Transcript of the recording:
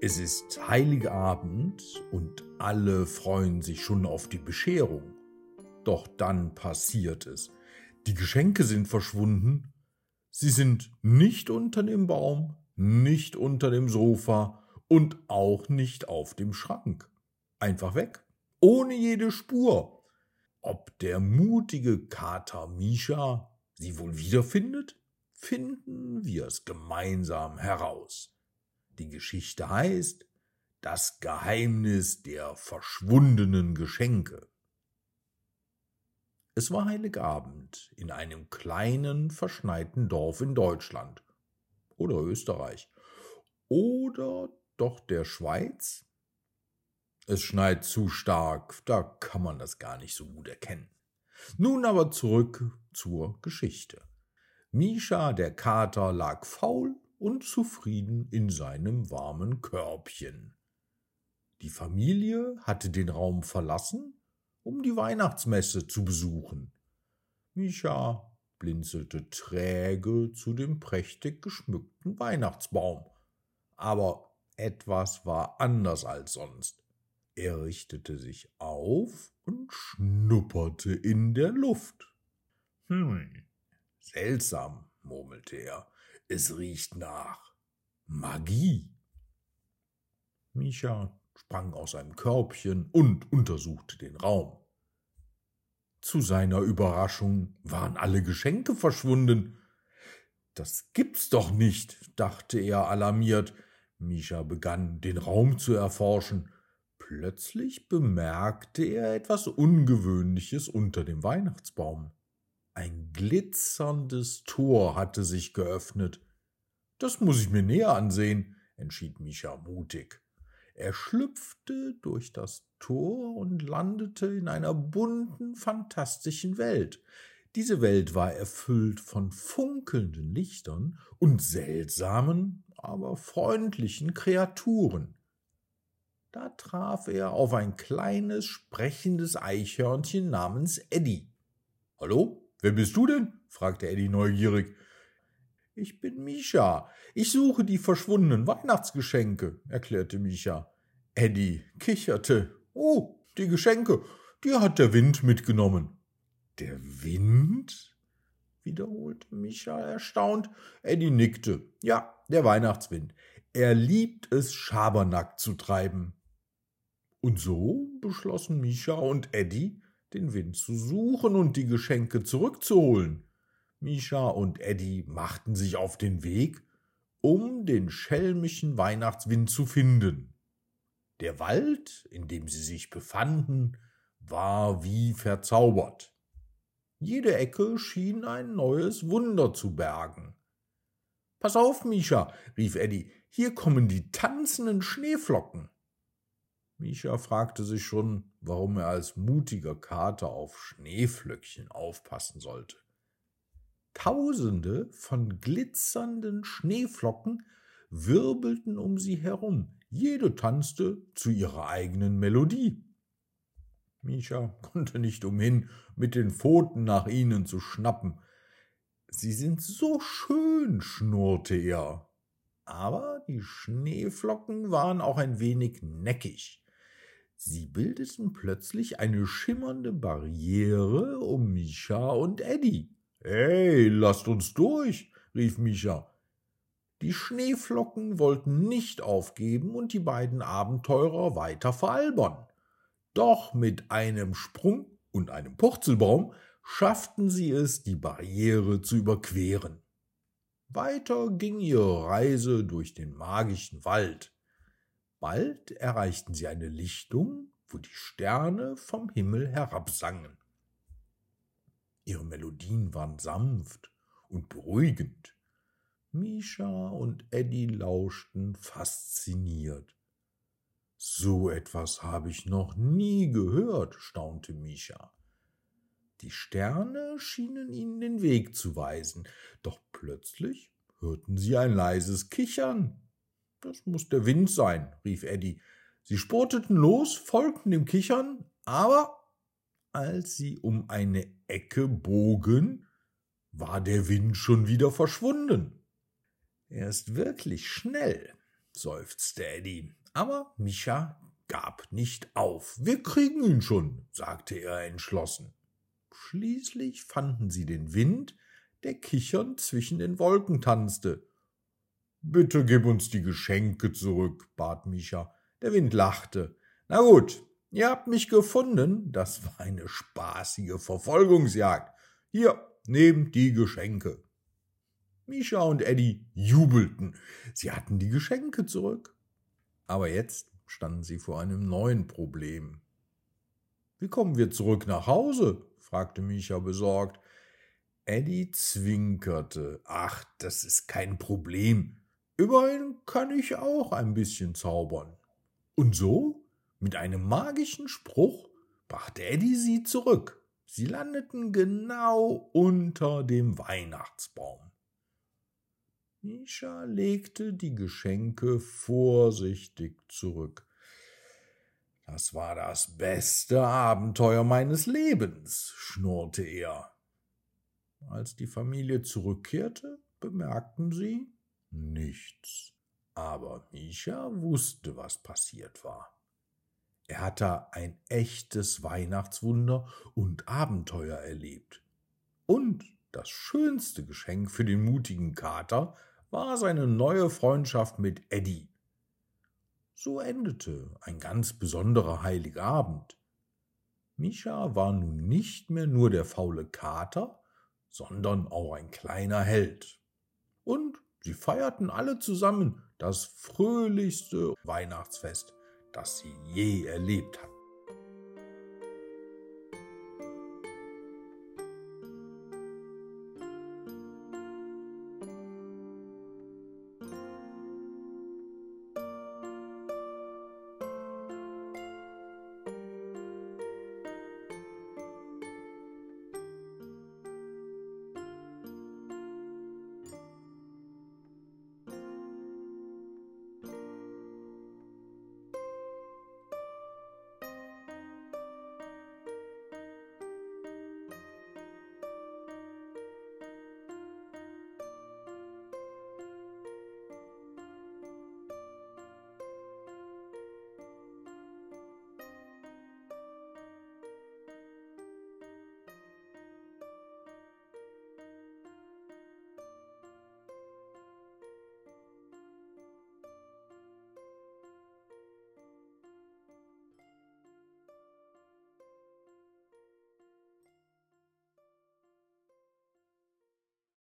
Es ist Heiligabend und alle freuen sich schon auf die Bescherung. Doch dann passiert es. Die Geschenke sind verschwunden. Sie sind nicht unter dem Baum, nicht unter dem Sofa und auch nicht auf dem Schrank. Einfach weg, ohne jede Spur. Ob der mutige Kater Misha sie wohl wiederfindet, finden wir es gemeinsam heraus. Die Geschichte heißt Das Geheimnis der verschwundenen Geschenke. Es war Heiligabend in einem kleinen, verschneiten Dorf in Deutschland oder Österreich oder doch der Schweiz. Es schneit zu stark, da kann man das gar nicht so gut erkennen. Nun aber zurück zur Geschichte. Misha der Kater lag faul und zufrieden in seinem warmen Körbchen. Die Familie hatte den Raum verlassen, um die Weihnachtsmesse zu besuchen. Micha blinzelte träge zu dem prächtig geschmückten Weihnachtsbaum. Aber etwas war anders als sonst. Er richtete sich auf und schnupperte in der Luft. Hm, seltsam, murmelte er. Es riecht nach Magie. Micha sprang aus seinem Körbchen und untersuchte den Raum. Zu seiner Überraschung waren alle Geschenke verschwunden. Das gibt's doch nicht, dachte er alarmiert. Misha begann, den Raum zu erforschen. Plötzlich bemerkte er etwas Ungewöhnliches unter dem Weihnachtsbaum. Ein glitzerndes Tor hatte sich geöffnet. Das muss ich mir näher ansehen, entschied Mischa mutig. Er schlüpfte durch das Tor und landete in einer bunten, fantastischen Welt. Diese Welt war erfüllt von funkelnden Lichtern und seltsamen, aber freundlichen Kreaturen. Da traf er auf ein kleines, sprechendes Eichhörnchen namens Eddie. Hallo, Wer bist du denn? fragte Eddie neugierig. Ich bin Misha. Ich suche die verschwundenen Weihnachtsgeschenke, erklärte Misha. Eddie kicherte. Oh, die Geschenke, die hat der Wind mitgenommen. Der Wind? wiederholte Micha erstaunt. Eddie nickte. Ja, der Weihnachtswind. Er liebt es, Schabernack zu treiben. Und so beschlossen Micha und Eddie, den Wind zu suchen und die Geschenke zurückzuholen. Misha und Eddie machten sich auf den Weg, um den schelmischen Weihnachtswind zu finden. Der Wald, in dem sie sich befanden, war wie verzaubert. Jede Ecke schien ein neues Wunder zu bergen. Pass auf, Misha, rief Eddie, hier kommen die tanzenden Schneeflocken. Misha fragte sich schon, warum er als mutiger Kater auf Schneeflöckchen aufpassen sollte. Tausende von glitzernden Schneeflocken wirbelten um sie herum, jede tanzte zu ihrer eigenen Melodie. Misha konnte nicht umhin, mit den Pfoten nach ihnen zu schnappen. Sie sind so schön, schnurrte er. Aber die Schneeflocken waren auch ein wenig neckig. Sie bildeten plötzlich eine schimmernde Barriere um Misha und Eddie. Hey, lasst uns durch, rief Misha. Die Schneeflocken wollten nicht aufgeben und die beiden Abenteurer weiter veralbern. Doch mit einem Sprung und einem Purzelbaum schafften sie es, die Barriere zu überqueren. Weiter ging ihre Reise durch den magischen Wald. Bald erreichten sie eine Lichtung, wo die Sterne vom Himmel herabsangen. Ihre Melodien waren sanft und beruhigend. Misha und Eddie lauschten fasziniert. So etwas habe ich noch nie gehört, staunte Misha. Die Sterne schienen ihnen den Weg zu weisen, doch plötzlich hörten sie ein leises Kichern. Das muss der Wind sein, rief Eddie. Sie spurteten los, folgten dem Kichern, aber als sie um eine Ecke bogen, war der Wind schon wieder verschwunden. Er ist wirklich schnell, seufzte Eddie. Aber Micha gab nicht auf. Wir kriegen ihn schon, sagte er entschlossen. Schließlich fanden sie den Wind, der kichernd zwischen den Wolken tanzte. Bitte gib uns die Geschenke zurück, bat Micha. Der Wind lachte. Na gut, ihr habt mich gefunden. Das war eine spaßige Verfolgungsjagd. Hier, nehmt die Geschenke. Misha und Eddie jubelten. Sie hatten die Geschenke zurück. Aber jetzt standen sie vor einem neuen Problem. Wie kommen wir zurück nach Hause? fragte Micha besorgt. Eddie zwinkerte. Ach, das ist kein Problem. Immerhin kann ich auch ein bisschen zaubern. Und so, mit einem magischen Spruch, brachte Eddie sie zurück. Sie landeten genau unter dem Weihnachtsbaum. Mischa legte die Geschenke vorsichtig zurück. Das war das beste Abenteuer meines Lebens, schnurrte er. Als die Familie zurückkehrte, bemerkten sie nichts. Aber Mischa wusste, was passiert war. Er hatte ein echtes Weihnachtswunder und Abenteuer erlebt. Und das schönste Geschenk für den mutigen Kater war seine neue Freundschaft mit Eddie. So endete ein ganz besonderer Heiligabend. Mischa war nun nicht mehr nur der faule Kater, sondern auch ein kleiner Held. Und sie feierten alle zusammen das fröhlichste Weihnachtsfest, das sie je erlebt hatten.